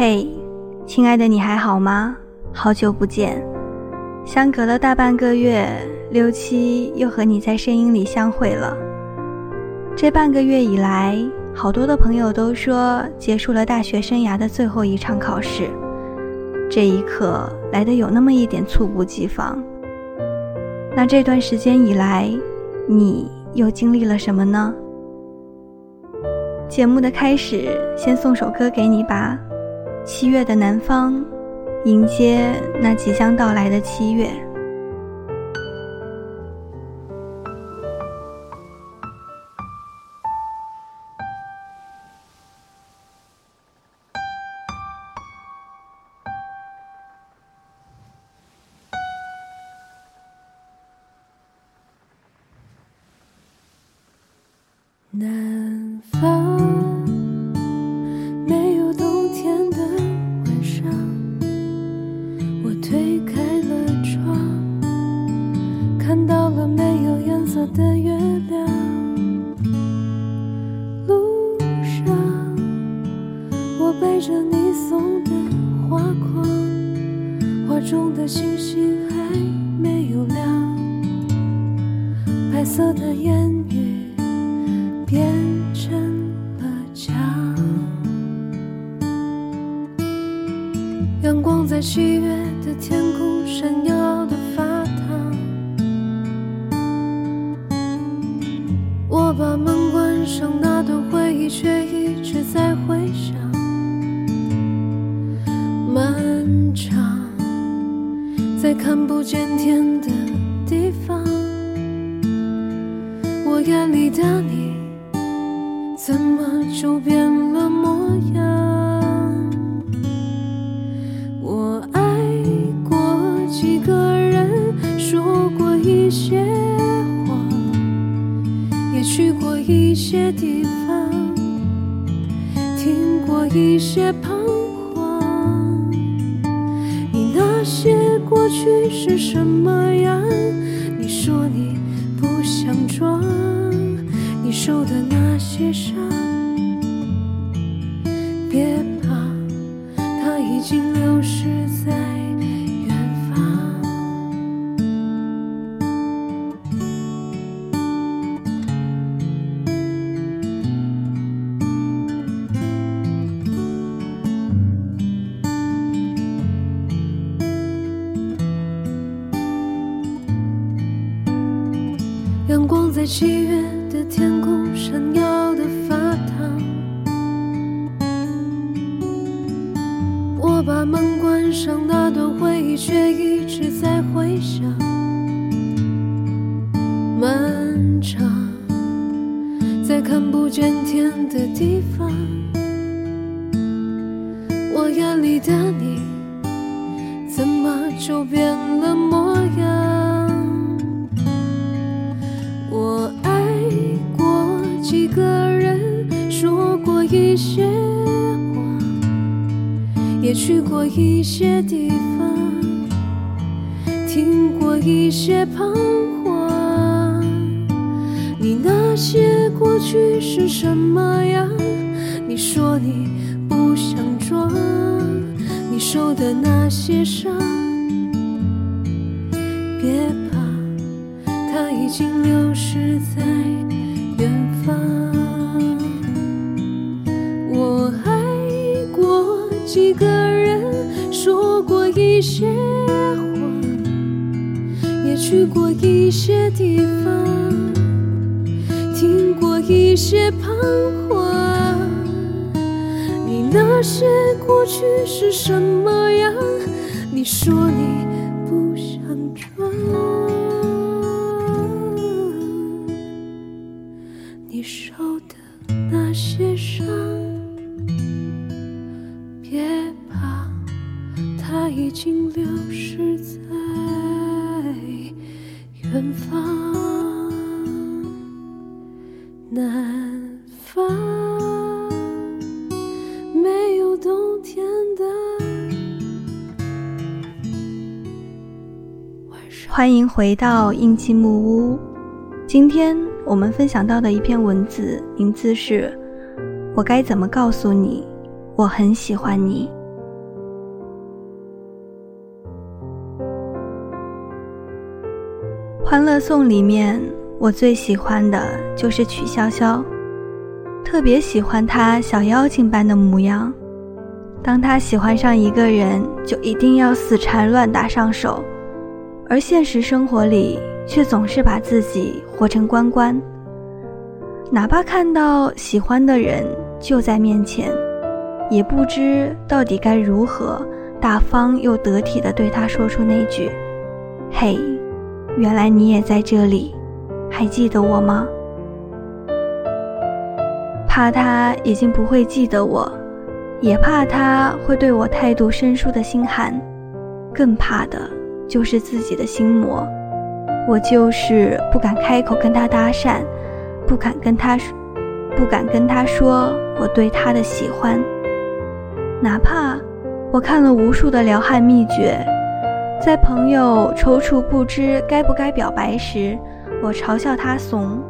嘿，亲爱的，你还好吗？好久不见，相隔了大半个月，六七又和你在声音里相会了。这半个月以来，好多的朋友都说结束了大学生涯的最后一场考试，这一刻来的有那么一点猝不及防。那这段时间以来，你又经历了什么呢？节目的开始，先送首歌给你吧，《七月的南方》，迎接那即将到来的七月。色的月亮。路上，我背着你送的花筐，画中的星星还没有亮，白色的烟雨。变回想。漫长，在看不见天的地方，我眼里的你。怎么就变街上我把门关上，那段回忆却一直在回响。漫长，在看不见天的地方，我眼里的你，也去过一些地方，听过一些彷徨。你那些过去是什么样？你说你不想装，你受的那些伤，别怕。它已经流逝在去过一些地方，听过一些彷徨。你那些过去是什么样？你说你不想装。回到印记木屋，今天我们分享到的一篇文字名字是我该怎么告诉你我很喜欢你。欢乐颂里面我最喜欢的就是曲筱绡，特别喜欢她小妖精般的模样，当她喜欢上一个人，就一定要死缠乱打上手。而现实生活里却总是把自己活成关关。哪怕看到喜欢的人就在面前，也不知到底该如何大方又得体地对他说出那句：“嘿。”原来你也在这里，还记得我吗？怕他已经不会记得我，也怕他会对我态度生疏的心寒，更怕的就是自己的心魔。我就是不敢开口跟他搭讪，不敢跟他说，不敢跟他说我对他的喜欢，哪怕我看了无数的撩汉秘诀。在朋友踌躇不知该不该表白时，我嘲笑他怂，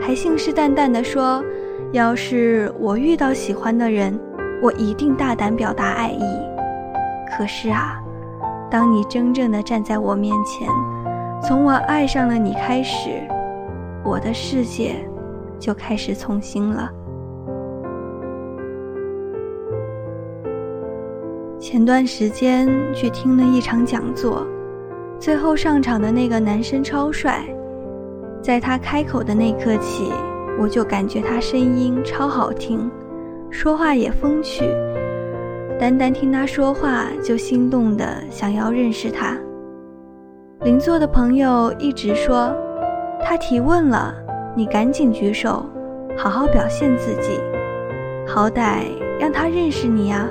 还信誓旦旦地说：“要是我遇到喜欢的人，我一定大胆表达爱意。”可是啊，当你真正的站在我面前，从我爱上了你开始，我的世界就开始重新了。前段时间去听了一场讲座，最后上场的那个男生超帅，在他开口的那刻起，我就感觉他声音超好听，说话也风趣，单单听他说话就心动的想要认识他。邻座的朋友一直说，他提问了，你赶紧举手，好好表现自己，好歹让他认识你呀。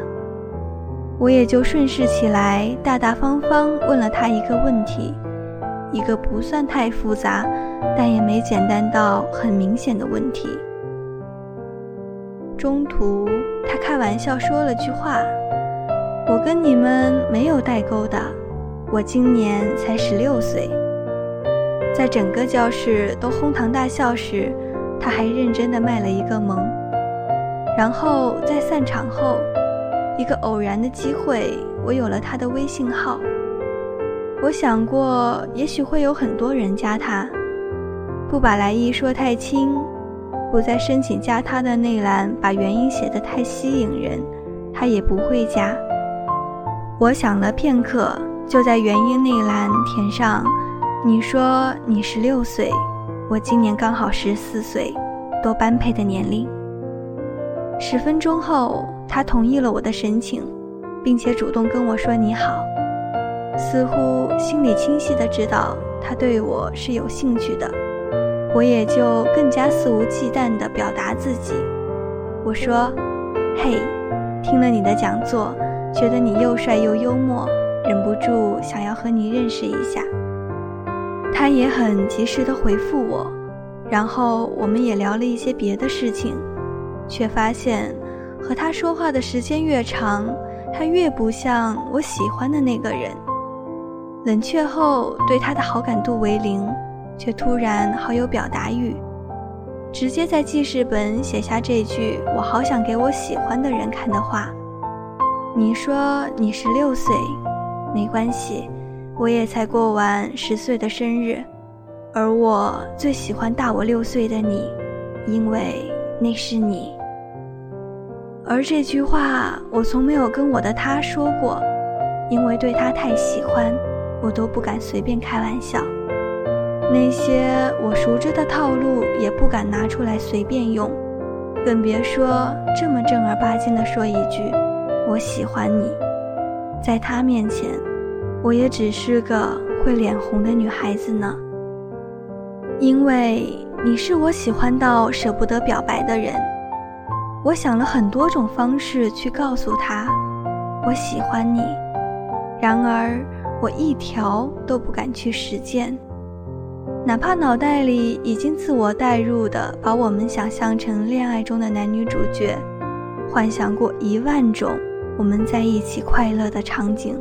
我也就顺势起来，大大方方问了他一个问题，一个不算太复杂，但也没简单到很明显的问题。中途，他开玩笑说了句话：“我跟你们没有代沟的，我今年才十六岁。”在整个教室都哄堂大笑时，他还认真的卖了一个萌。然后在散场后。一个偶然的机会，我有了他的微信号。我想过，也许会有很多人加他，不把来意说太清，不在申请加他的那栏把原因写得太吸引人，他也不会加。我想了片刻，就在原因那栏填上：“你说你十六岁，我今年刚好十四岁，多般配的年龄。”十分钟后。他同意了我的申请，并且主动跟我说你好，似乎心里清晰的知道他对我是有兴趣的，我也就更加肆无忌惮的表达自己。我说：“嘿，听了你的讲座，觉得你又帅又幽默，忍不住想要和你认识一下。”他也很及时的回复我，然后我们也聊了一些别的事情，却发现。和他说话的时间越长，他越不像我喜欢的那个人。冷却后，对他的好感度为零，却突然好有表达欲，直接在记事本写下这句“我好想给我喜欢的人看的话”。你说你十六岁，没关系，我也才过完十岁的生日，而我最喜欢大我六岁的你，因为那是你。而这句话，我从没有跟我的他说过，因为对他太喜欢，我都不敢随便开玩笑。那些我熟知的套路也不敢拿出来随便用，更别说这么正儿八经的说一句“我喜欢你”。在他面前，我也只是个会脸红的女孩子呢。因为你是我喜欢到舍不得表白的人。我想了很多种方式去告诉他，我喜欢你，然而我一条都不敢去实践，哪怕脑袋里已经自我代入的把我们想象成恋爱中的男女主角，幻想过一万种我们在一起快乐的场景，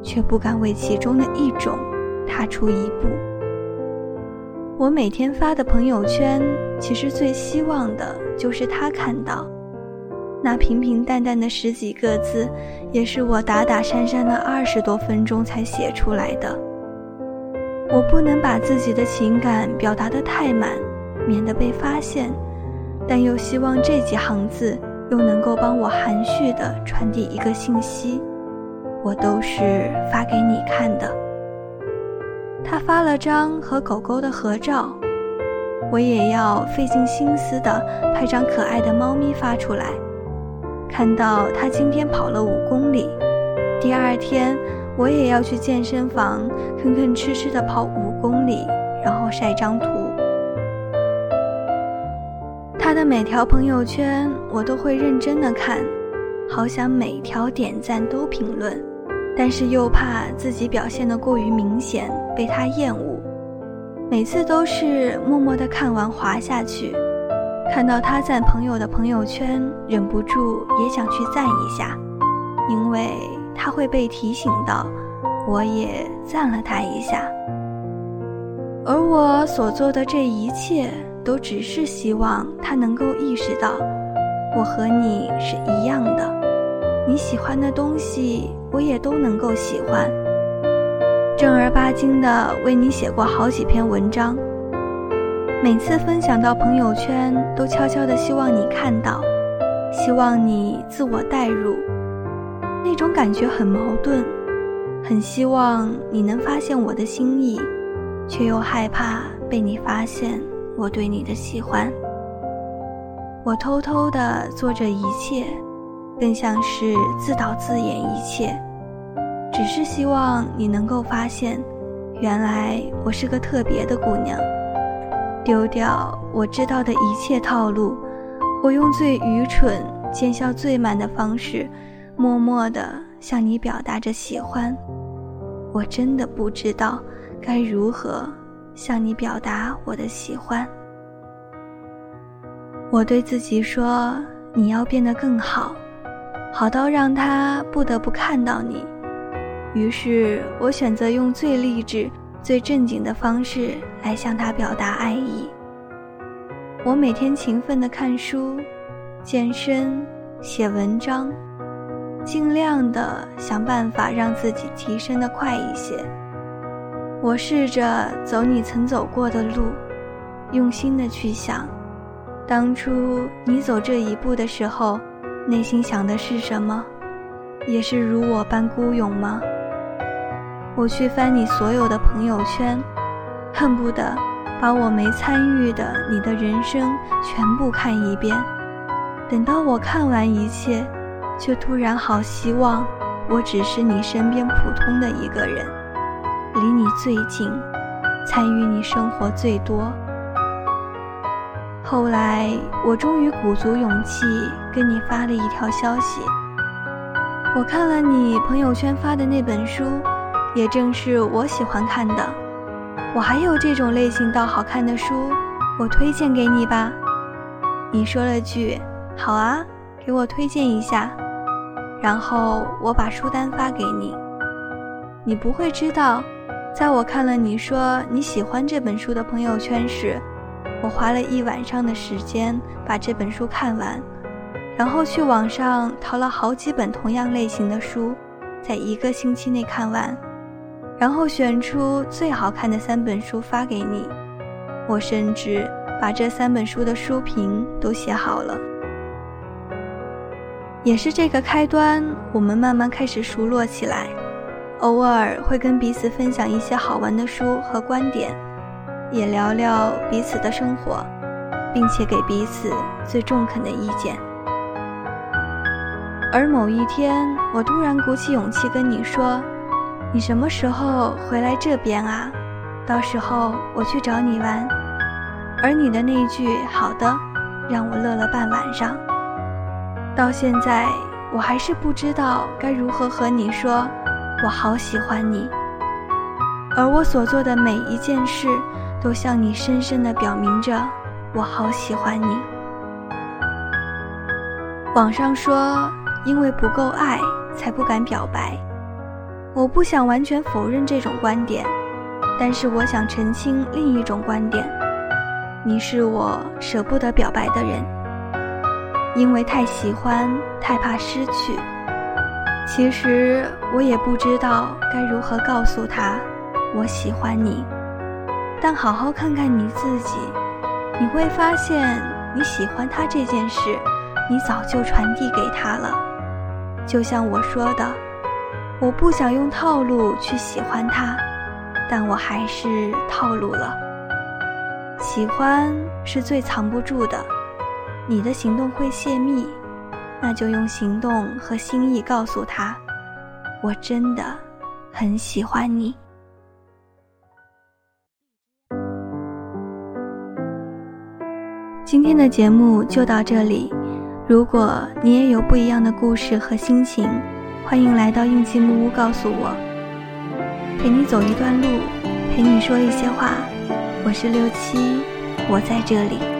却不敢为其中的一种踏出一步。我每天发的朋友圈，其实最希望的就是他看到。那平平淡淡的十几个字，也是我打打删删了二十多分钟才写出来的。我不能把自己的情感表达得太满，免得被发现，但又希望这几行字又能够帮我含蓄地传递一个信息。我都是发给你看的。他发了张和狗狗的合照，我也要费尽心思的拍张可爱的猫咪发出来。看到他今天跑了五公里，第二天我也要去健身房吭吭哧哧的跑五公里，然后晒张图。他的每条朋友圈我都会认真的看，好想每条点赞都评论。但是又怕自己表现得过于明显被他厌恶，每次都是默默地看完滑下去，看到他赞朋友的朋友圈，忍不住也想去赞一下，因为他会被提醒到，我也赞了他一下。而我所做的这一切，都只是希望他能够意识到，我和你是一样的。你喜欢的东西，我也都能够喜欢。正儿八经的为你写过好几篇文章，每次分享到朋友圈，都悄悄的希望你看到，希望你自我代入。那种感觉很矛盾，很希望你能发现我的心意，却又害怕被你发现我对你的喜欢。我偷偷的做着一切。更像是自导自演一切，只是希望你能够发现，原来我是个特别的姑娘。丢掉我知道的一切套路，我用最愚蠢、见效最慢的方式，默默地向你表达着喜欢。我真的不知道该如何向你表达我的喜欢。我对自己说：“你要变得更好。”好到让他不得不看到你，于是我选择用最励志、最正经的方式来向他表达爱意。我每天勤奋地看书、健身、写文章，尽量的想办法让自己提升的快一些。我试着走你曾走过的路，用心的去想，当初你走这一步的时候。内心想的是什么？也是如我般孤勇吗？我去翻你所有的朋友圈，恨不得把我没参与的你的人生全部看一遍。等到我看完一切，却突然好希望我只是你身边普通的一个人，离你最近，参与你生活最多。后来，我终于鼓足勇气跟你发了一条消息。我看了你朋友圈发的那本书，也正是我喜欢看的。我还有这种类型倒好看的书，我推荐给你吧。你说了句“好啊”，给我推荐一下。然后我把书单发给你。你不会知道，在我看了你说你喜欢这本书的朋友圈时。我花了一晚上的时间把这本书看完，然后去网上淘了好几本同样类型的书，在一个星期内看完，然后选出最好看的三本书发给你。我甚至把这三本书的书评都写好了。也是这个开端，我们慢慢开始熟络起来，偶尔会跟彼此分享一些好玩的书和观点。也聊聊彼此的生活，并且给彼此最中肯的意见。而某一天，我突然鼓起勇气跟你说：“你什么时候回来这边啊？到时候我去找你玩。”而你的那一句“好的”，让我乐了半晚上。到现在，我还是不知道该如何和你说“我好喜欢你”。而我所做的每一件事。都向你深深的表明着，我好喜欢你。网上说，因为不够爱，才不敢表白。我不想完全否认这种观点，但是我想澄清另一种观点：你是我舍不得表白的人，因为太喜欢，太怕失去。其实我也不知道该如何告诉他，我喜欢你。但好好看看你自己，你会发现你喜欢他这件事，你早就传递给他了。就像我说的，我不想用套路去喜欢他，但我还是套路了。喜欢是最藏不住的，你的行动会泄密，那就用行动和心意告诉他，我真的很喜欢你。今天的节目就到这里。如果你也有不一样的故事和心情，欢迎来到应季木屋告诉我。陪你走一段路，陪你说一些话。我是六七，我在这里。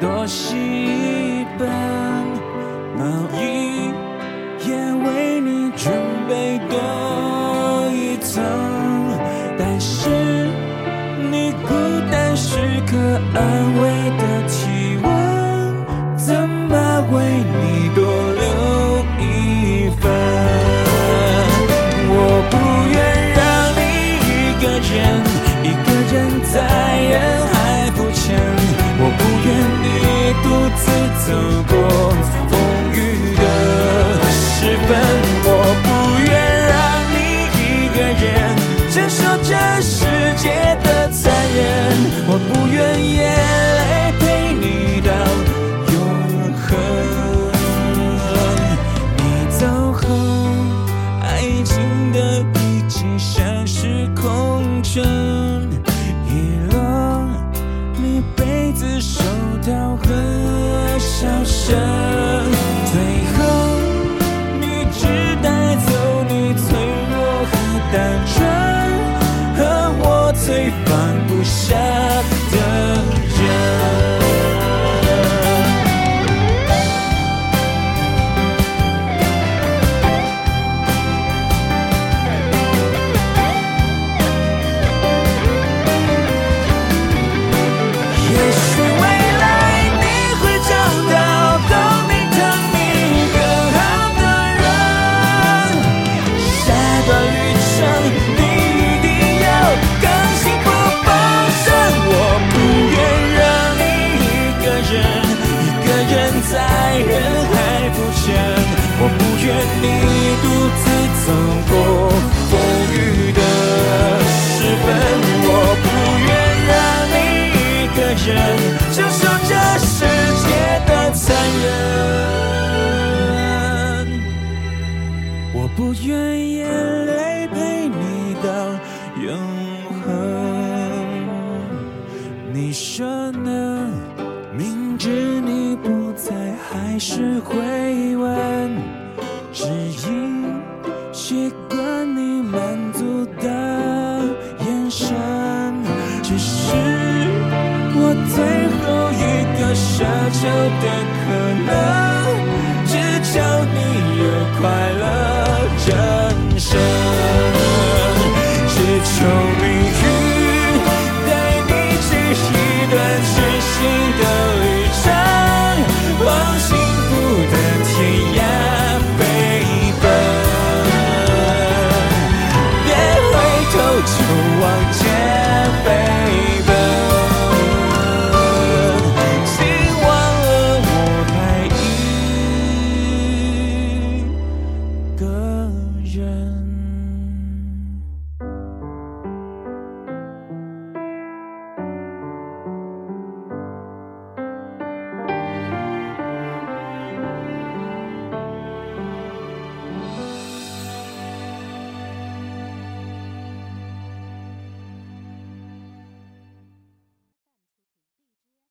多细一本，毛衣也为你准。备多一层，但是你孤单时刻安慰明知你不在，还是会问，只因习惯你满足的眼神。只是我最后一个奢求的可能，只求你有快乐。人生，只求。